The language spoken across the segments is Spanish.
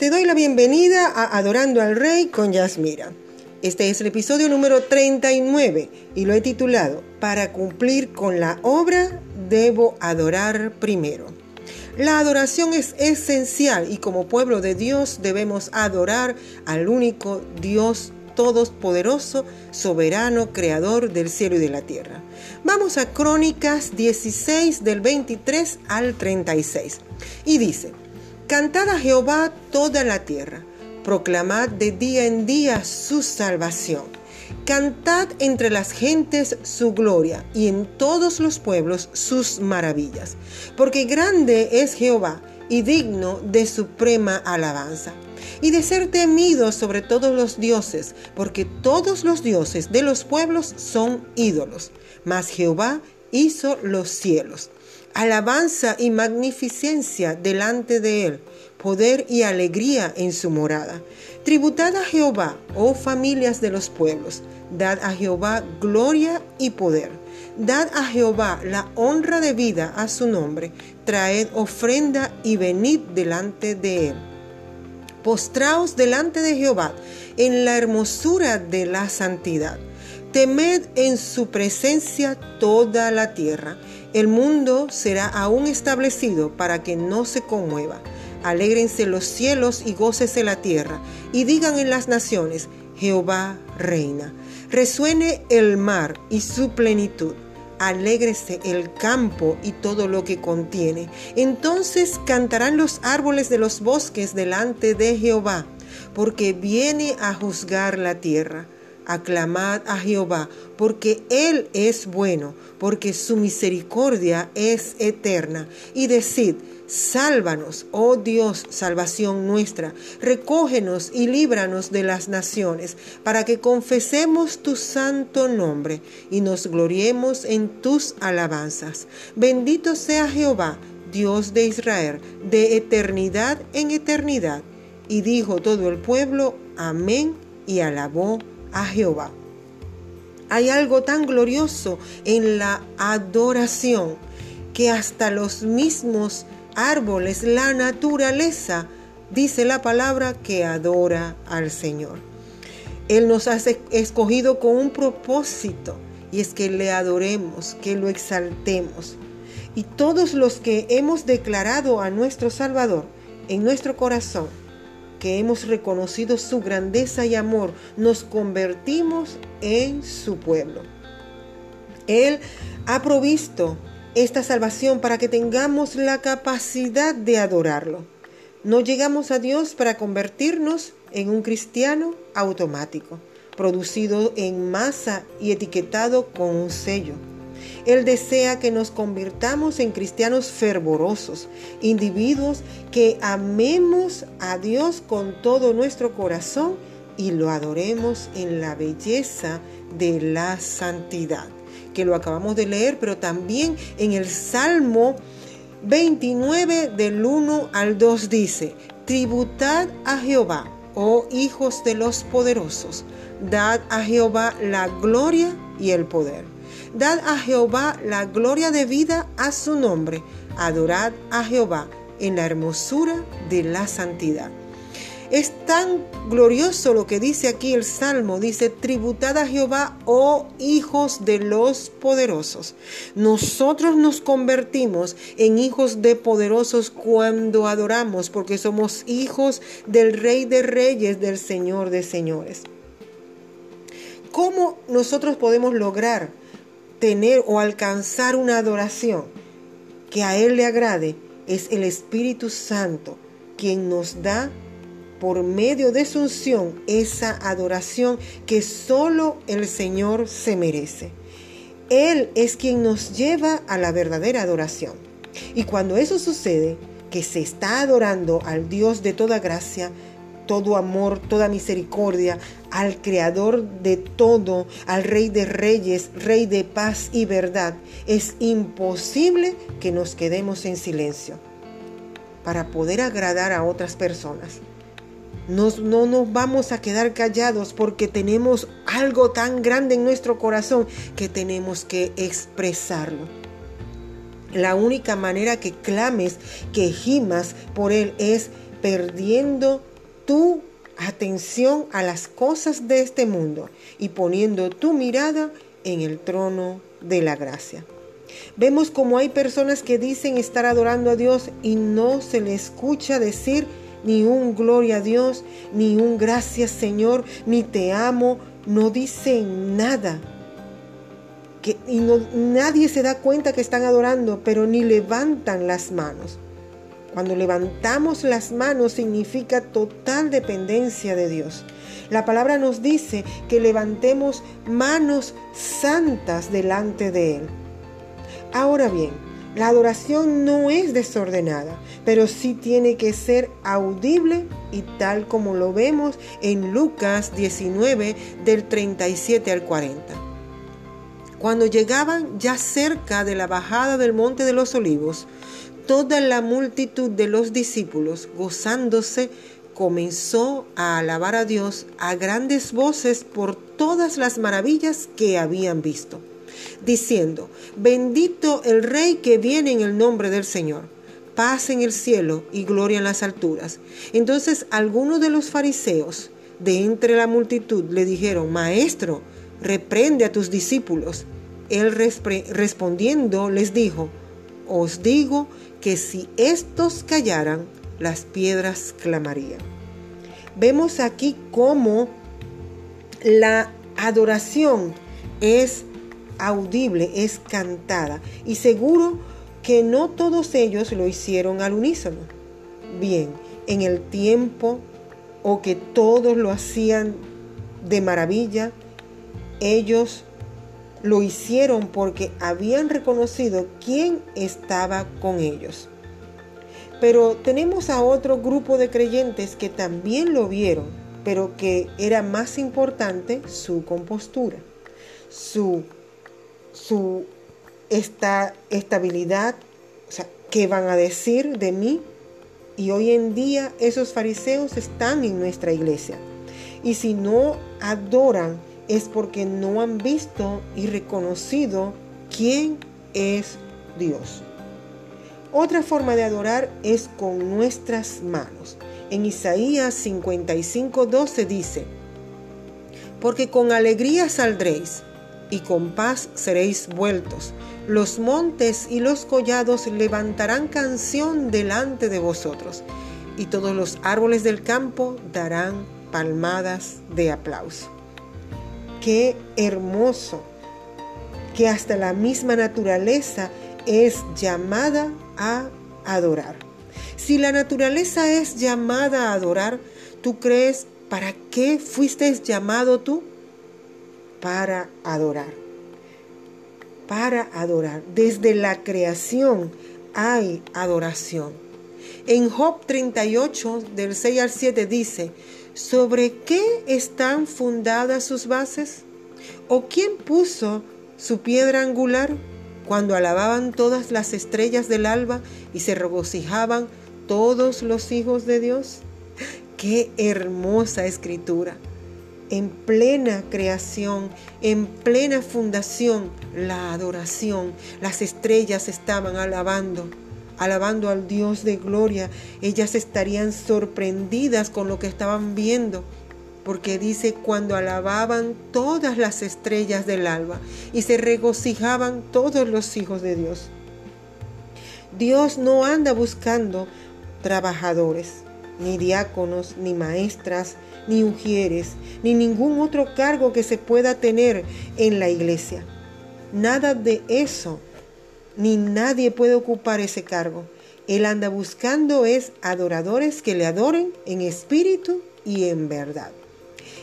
Te doy la bienvenida a Adorando al Rey con Yasmira. Este es el episodio número 39 y lo he titulado Para cumplir con la obra debo adorar primero. La adoración es esencial y como pueblo de Dios debemos adorar al único Dios todopoderoso, soberano, creador del cielo y de la tierra. Vamos a Crónicas 16 del 23 al 36. Y dice, Cantad a Jehová toda la tierra, proclamad de día en día su salvación. Cantad entre las gentes su gloria y en todos los pueblos sus maravillas, porque grande es Jehová y digno de suprema alabanza. Y de ser temido sobre todos los dioses, porque todos los dioses de los pueblos son ídolos, mas Jehová hizo los cielos alabanza y magnificencia delante de él, poder y alegría en su morada. Tributad a Jehová, oh familias de los pueblos, dad a Jehová gloria y poder. Dad a Jehová la honra de vida a su nombre, traed ofrenda y venid delante de él. Postraos delante de Jehová en la hermosura de la santidad. Temed en su presencia toda la tierra el mundo será aún establecido para que no se conmueva. Alégrense los cielos y gócese la tierra, y digan en las naciones, Jehová reina. Resuene el mar y su plenitud. Alégrese el campo y todo lo que contiene. Entonces cantarán los árboles de los bosques delante de Jehová, porque viene a juzgar la tierra aclamad a Jehová, porque Él es bueno, porque su misericordia es eterna. Y decid, sálvanos, oh Dios, salvación nuestra, recógenos y líbranos de las naciones, para que confesemos tu santo nombre y nos gloriemos en tus alabanzas. Bendito sea Jehová, Dios de Israel, de eternidad en eternidad. Y dijo todo el pueblo, amén, y alabó a Jehová. Hay algo tan glorioso en la adoración que hasta los mismos árboles, la naturaleza, dice la palabra que adora al Señor. Él nos ha escogido con un propósito y es que le adoremos, que lo exaltemos. Y todos los que hemos declarado a nuestro Salvador en nuestro corazón, que hemos reconocido su grandeza y amor, nos convertimos en su pueblo. Él ha provisto esta salvación para que tengamos la capacidad de adorarlo. No llegamos a Dios para convertirnos en un cristiano automático, producido en masa y etiquetado con un sello. Él desea que nos convirtamos en cristianos fervorosos, individuos que amemos a Dios con todo nuestro corazón y lo adoremos en la belleza de la santidad, que lo acabamos de leer, pero también en el Salmo 29 del 1 al 2 dice, tributad a Jehová, oh hijos de los poderosos, dad a Jehová la gloria y el poder Dad a Jehová la gloria de vida a su nombre. Adorad a Jehová en la hermosura de la santidad. Es tan glorioso lo que dice aquí el Salmo. Dice, tributad a Jehová, oh hijos de los poderosos. Nosotros nos convertimos en hijos de poderosos cuando adoramos, porque somos hijos del Rey de Reyes, del Señor de Señores. ¿Cómo nosotros podemos lograr tener o alcanzar una adoración que a Él le agrade, es el Espíritu Santo quien nos da por medio de su unción esa adoración que solo el Señor se merece. Él es quien nos lleva a la verdadera adoración. Y cuando eso sucede, que se está adorando al Dios de toda gracia, todo amor, toda misericordia, al Creador de todo, al Rey de Reyes, Rey de paz y verdad, es imposible que nos quedemos en silencio para poder agradar a otras personas. no nos vamos a quedar callados porque tenemos algo tan grande en nuestro corazón que tenemos que expresarlo. La única manera que clames, que gimas por Él es perdiendo tu atención a las cosas de este mundo y poniendo tu mirada en el trono de la gracia. Vemos como hay personas que dicen estar adorando a Dios y no se le escucha decir ni un gloria a Dios, ni un gracias Señor, ni te amo, no dicen nada. Y nadie se da cuenta que están adorando, pero ni levantan las manos. Cuando levantamos las manos significa total dependencia de Dios. La palabra nos dice que levantemos manos santas delante de Él. Ahora bien, la adoración no es desordenada, pero sí tiene que ser audible y tal como lo vemos en Lucas 19 del 37 al 40. Cuando llegaban ya cerca de la bajada del monte de los olivos, toda la multitud de los discípulos, gozándose, comenzó a alabar a Dios a grandes voces por todas las maravillas que habían visto diciendo, bendito el Rey que viene en el nombre del Señor, paz en el cielo y gloria en las alturas. Entonces algunos de los fariseos de entre la multitud le dijeron, Maestro, reprende a tus discípulos. Él respondiendo les dijo, os digo que si estos callaran, las piedras clamarían. Vemos aquí cómo la adoración es audible, es cantada. Y seguro que no todos ellos lo hicieron al unísono. Bien, en el tiempo o que todos lo hacían de maravilla, ellos lo hicieron porque habían reconocido quién estaba con ellos. Pero tenemos a otro grupo de creyentes que también lo vieron, pero que era más importante su compostura, su su esta estabilidad, o sea, ¿qué van a decir de mí? Y hoy en día esos fariseos están en nuestra iglesia. Y si no adoran es porque no han visto y reconocido quién es Dios. Otra forma de adorar es con nuestras manos. En Isaías 55, 12 dice, porque con alegría saldréis y con paz seréis vueltos. Los montes y los collados levantarán canción delante de vosotros, y todos los árboles del campo darán palmadas de aplauso. Qué hermoso que hasta la misma naturaleza es llamada a adorar. Si la naturaleza es llamada a adorar, ¿tú crees para qué fuiste llamado tú? para adorar. Para adorar. Desde la creación hay adoración. En Job 38, del 6 al 7 dice, ¿sobre qué están fundadas sus bases? ¿O quién puso su piedra angular? Cuando alababan todas las estrellas del alba y se regocijaban todos los hijos de Dios. Qué hermosa escritura en plena creación, en plena fundación, la adoración. Las estrellas estaban alabando, alabando al Dios de gloria. Ellas estarían sorprendidas con lo que estaban viendo, porque dice cuando alababan todas las estrellas del alba y se regocijaban todos los hijos de Dios. Dios no anda buscando trabajadores, ni diáconos, ni maestras, ni ujieres, ni ningún otro cargo que se pueda tener en la iglesia. Nada de eso, ni nadie puede ocupar ese cargo. Él anda buscando es adoradores que le adoren en espíritu y en verdad.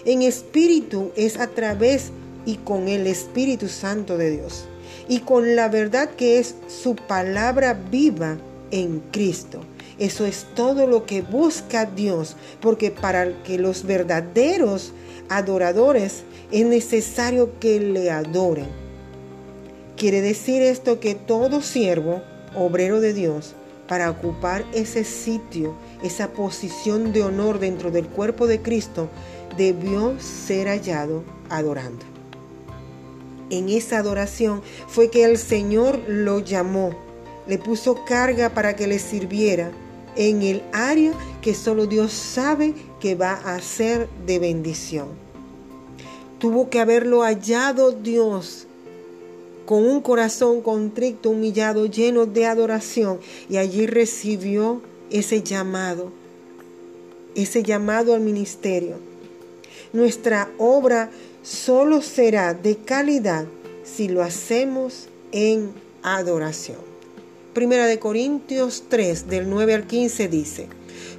En espíritu es a través y con el Espíritu Santo de Dios y con la verdad que es su palabra viva en Cristo. Eso es todo lo que busca Dios, porque para que los verdaderos adoradores es necesario que le adoren. Quiere decir esto que todo siervo, obrero de Dios, para ocupar ese sitio, esa posición de honor dentro del cuerpo de Cristo, debió ser hallado adorando. En esa adoración fue que el Señor lo llamó, le puso carga para que le sirviera en el área que solo Dios sabe que va a ser de bendición. Tuvo que haberlo hallado Dios con un corazón contrito, humillado, lleno de adoración, y allí recibió ese llamado, ese llamado al ministerio. Nuestra obra solo será de calidad si lo hacemos en adoración. Primera de Corintios 3, del 9 al 15 dice,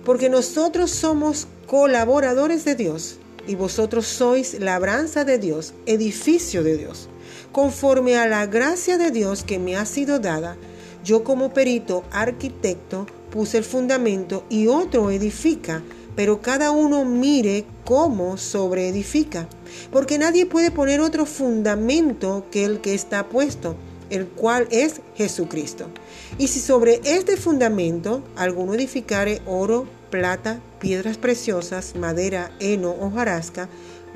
porque nosotros somos colaboradores de Dios y vosotros sois labranza de Dios, edificio de Dios conforme a la gracia de Dios que me ha sido dada, yo como perito arquitecto puse el fundamento y otro edifica, pero cada uno mire cómo sobreedifica, porque nadie puede poner otro fundamento que el que está puesto, el cual es Jesucristo. Y si sobre este fundamento alguno edificare oro, plata, piedras preciosas, madera, heno o jarasca,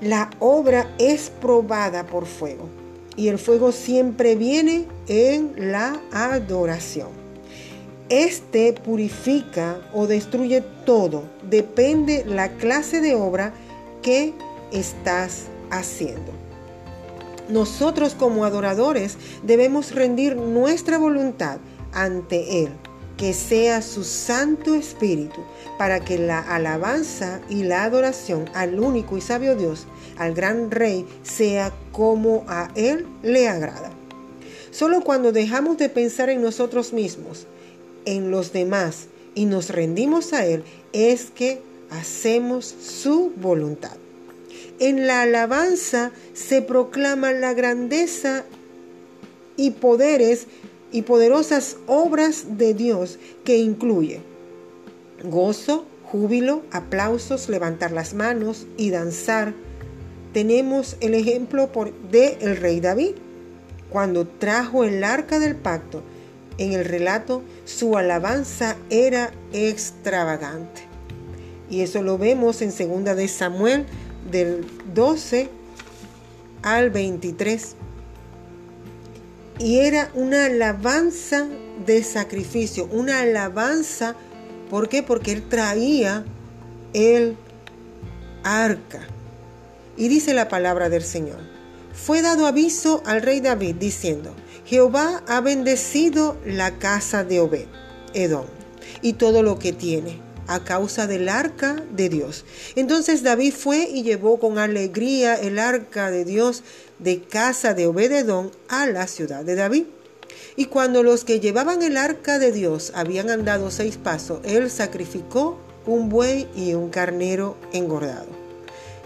La obra es probada por fuego y el fuego siempre viene en la adoración. Este purifica o destruye todo, depende la clase de obra que estás haciendo. Nosotros como adoradores debemos rendir nuestra voluntad ante Él que sea su Santo Espíritu, para que la alabanza y la adoración al único y sabio Dios, al gran Rey, sea como a Él le agrada. Solo cuando dejamos de pensar en nosotros mismos, en los demás y nos rendimos a Él, es que hacemos su voluntad. En la alabanza se proclama la grandeza y poderes y poderosas obras de Dios que incluye gozo, júbilo, aplausos, levantar las manos y danzar. Tenemos el ejemplo de el rey David, cuando trajo el arca del pacto. En el relato su alabanza era extravagante. Y eso lo vemos en segunda de Samuel del 12 al 23 y era una alabanza de sacrificio, una alabanza, ¿por qué? Porque él traía el arca. Y dice la palabra del Señor, fue dado aviso al rey David diciendo, Jehová ha bendecido la casa de Obed, Edom, y todo lo que tiene a causa del arca de Dios. Entonces David fue y llevó con alegría el arca de Dios de casa de Obededón a la ciudad de David. Y cuando los que llevaban el arca de Dios habían andado seis pasos, él sacrificó un buey y un carnero engordado.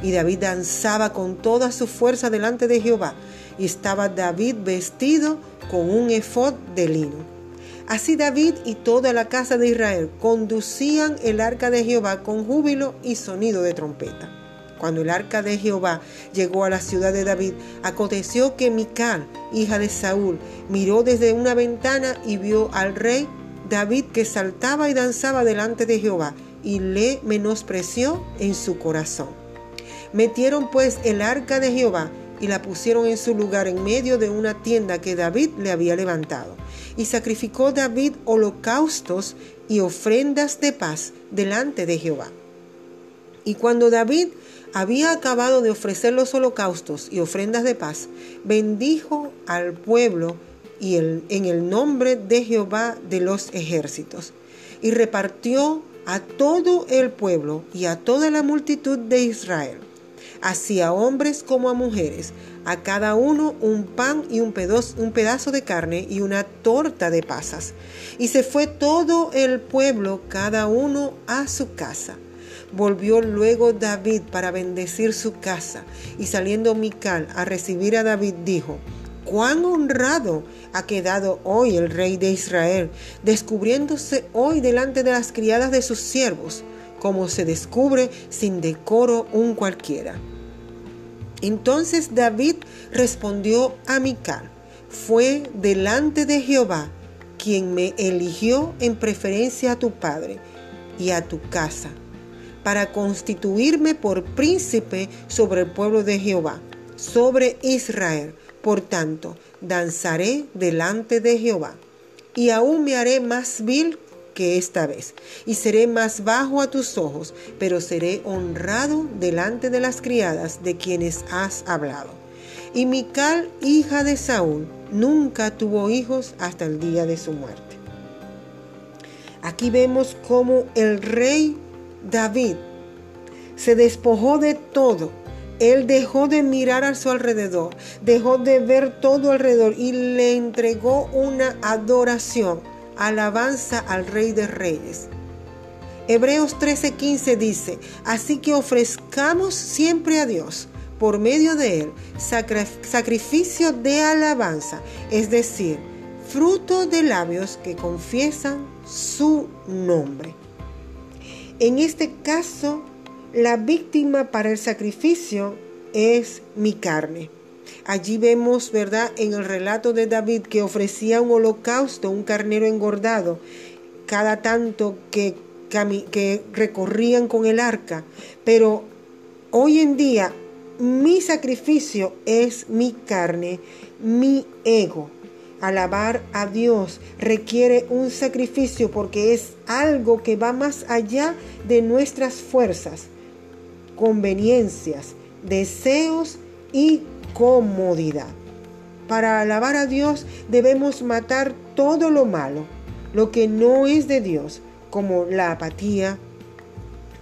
Y David danzaba con toda su fuerza delante de Jehová, y estaba David vestido con un efod de lino. Así David y toda la casa de Israel conducían el arca de Jehová con júbilo y sonido de trompeta. Cuando el arca de Jehová llegó a la ciudad de David, aconteció que Mical, hija de Saúl, miró desde una ventana y vio al rey David que saltaba y danzaba delante de Jehová y le menospreció en su corazón. Metieron pues el arca de Jehová y la pusieron en su lugar en medio de una tienda que David le había levantado. Y sacrificó David holocaustos y ofrendas de paz delante de Jehová. Y cuando David había acabado de ofrecer los holocaustos y ofrendas de paz, bendijo al pueblo y en el nombre de Jehová de los ejércitos, y repartió a todo el pueblo y a toda la multitud de Israel así a hombres como a mujeres, a cada uno un pan y un pedazo, un pedazo de carne y una torta de pasas. Y se fue todo el pueblo, cada uno a su casa. Volvió luego David para bendecir su casa, y saliendo Mical a recibir a David, dijo, cuán honrado ha quedado hoy el rey de Israel, descubriéndose hoy delante de las criadas de sus siervos, como se descubre sin decoro un cualquiera. Entonces David respondió a Mical, fue delante de Jehová quien me eligió en preferencia a tu padre y a tu casa, para constituirme por príncipe sobre el pueblo de Jehová, sobre Israel. Por tanto, danzaré delante de Jehová, y aún me haré más vil que esta vez, y seré más bajo a tus ojos, pero seré honrado delante de las criadas de quienes has hablado. Y Mical, hija de Saúl, nunca tuvo hijos hasta el día de su muerte. Aquí vemos cómo el rey David se despojó de todo. Él dejó de mirar a su alrededor, dejó de ver todo alrededor y le entregó una adoración, alabanza al rey de reyes. Hebreos 13:15 dice, así que ofrezcamos siempre a Dios por medio de él sacrificio de alabanza, es decir, fruto de labios que confiesan su nombre. En este caso, la víctima para el sacrificio es mi carne. Allí vemos, ¿verdad?, en el relato de David que ofrecía un holocausto, un carnero engordado, cada tanto que, que recorrían con el arca. Pero hoy en día mi sacrificio es mi carne, mi ego. Alabar a Dios requiere un sacrificio porque es algo que va más allá de nuestras fuerzas, conveniencias, deseos y comodidad. Para alabar a Dios debemos matar todo lo malo, lo que no es de Dios, como la apatía,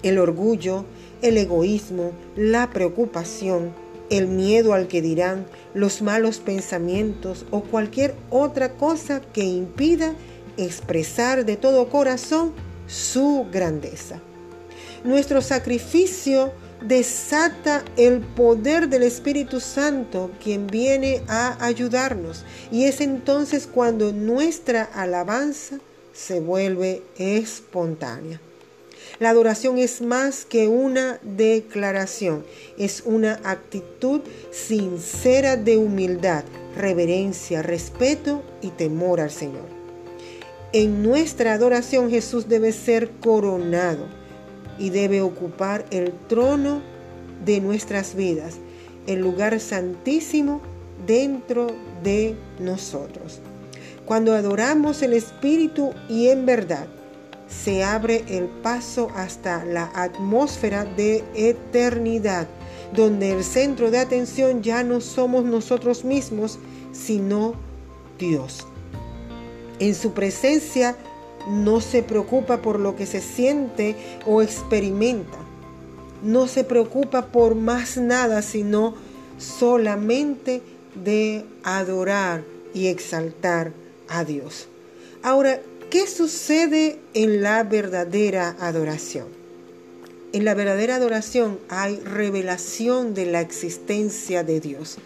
el orgullo, el egoísmo, la preocupación, el miedo al que dirán, los malos pensamientos o cualquier otra cosa que impida expresar de todo corazón su grandeza. Nuestro sacrificio desata el poder del Espíritu Santo, quien viene a ayudarnos. Y es entonces cuando nuestra alabanza se vuelve espontánea. La adoración es más que una declaración, es una actitud sincera de humildad, reverencia, respeto y temor al Señor. En nuestra adoración Jesús debe ser coronado y debe ocupar el trono de nuestras vidas, el lugar santísimo dentro de nosotros. Cuando adoramos el Espíritu y en verdad, se abre el paso hasta la atmósfera de eternidad, donde el centro de atención ya no somos nosotros mismos, sino Dios. En su presencia no se preocupa por lo que se siente o experimenta. No se preocupa por más nada, sino solamente de adorar y exaltar a Dios. Ahora, ¿Qué sucede en la verdadera adoración? En la verdadera adoración hay revelación de la existencia de Dios.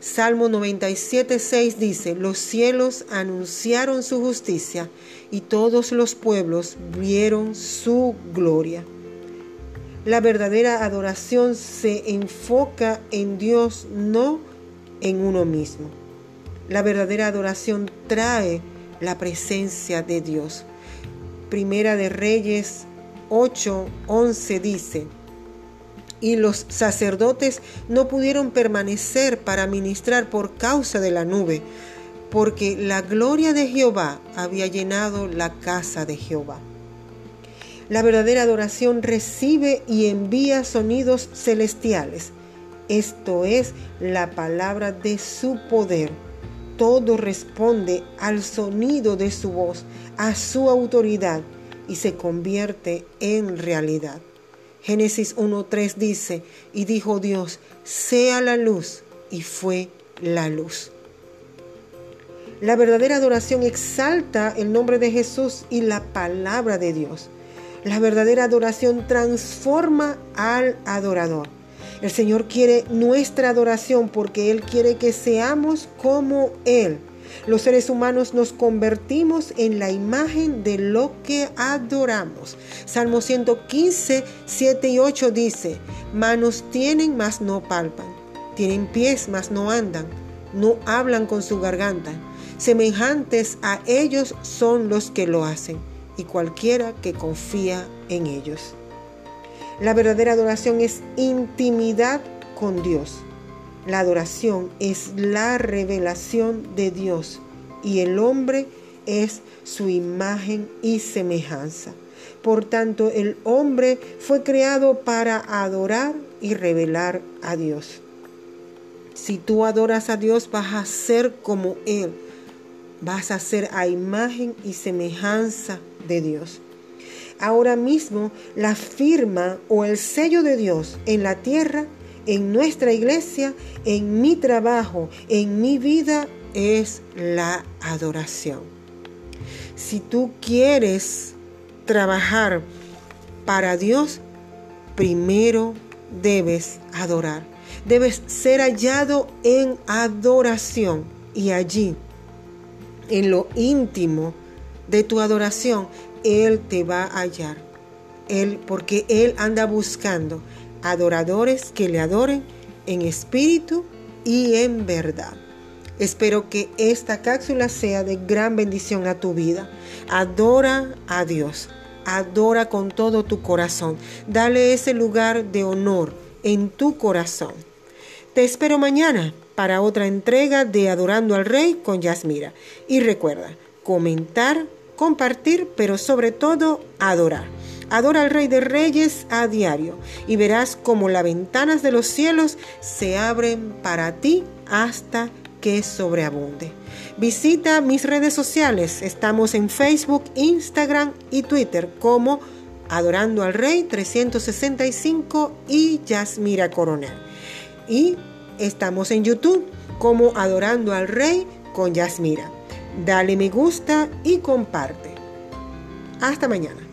Salmo 97, 6 dice, los cielos anunciaron su justicia y todos los pueblos vieron su gloria. La verdadera adoración se enfoca en Dios, no en uno mismo. La verdadera adoración trae la presencia de Dios. Primera de Reyes 8, 11 dice, y los sacerdotes no pudieron permanecer para ministrar por causa de la nube, porque la gloria de Jehová había llenado la casa de Jehová. La verdadera adoración recibe y envía sonidos celestiales. Esto es la palabra de su poder todo responde al sonido de su voz, a su autoridad y se convierte en realidad. Génesis 1.3 dice, y dijo Dios, sea la luz, y fue la luz. La verdadera adoración exalta el nombre de Jesús y la palabra de Dios. La verdadera adoración transforma al adorador. El Señor quiere nuestra adoración porque Él quiere que seamos como Él. Los seres humanos nos convertimos en la imagen de lo que adoramos. Salmo 115, 7 y 8 dice, manos tienen, mas no palpan, tienen pies, mas no andan, no hablan con su garganta. Semejantes a ellos son los que lo hacen, y cualquiera que confía en ellos. La verdadera adoración es intimidad con Dios. La adoración es la revelación de Dios y el hombre es su imagen y semejanza. Por tanto, el hombre fue creado para adorar y revelar a Dios. Si tú adoras a Dios, vas a ser como Él. Vas a ser a imagen y semejanza de Dios. Ahora mismo, la firma o el sello de Dios en la tierra, en nuestra iglesia, en mi trabajo, en mi vida, es la adoración. Si tú quieres trabajar para Dios, primero debes adorar. Debes ser hallado en adoración y allí, en lo íntimo de tu adoración, Él te va a hallar. Él, porque Él anda buscando adoradores que le adoren en espíritu y en verdad. Espero que esta cápsula sea de gran bendición a tu vida. Adora a Dios. Adora con todo tu corazón. Dale ese lugar de honor en tu corazón. Te espero mañana para otra entrega de Adorando al Rey con Yasmira. Y recuerda, comentar, compartir, pero sobre todo adorar. Adora al Rey de Reyes a diario y verás como las ventanas de los cielos se abren para ti hasta que sobreabunde. Visita mis redes sociales. Estamos en Facebook, Instagram y Twitter como Adorando al Rey 365 y Yasmira Coronel. Y estamos en YouTube como Adorando al Rey con Yasmira. Dale me gusta y comparte. Hasta mañana.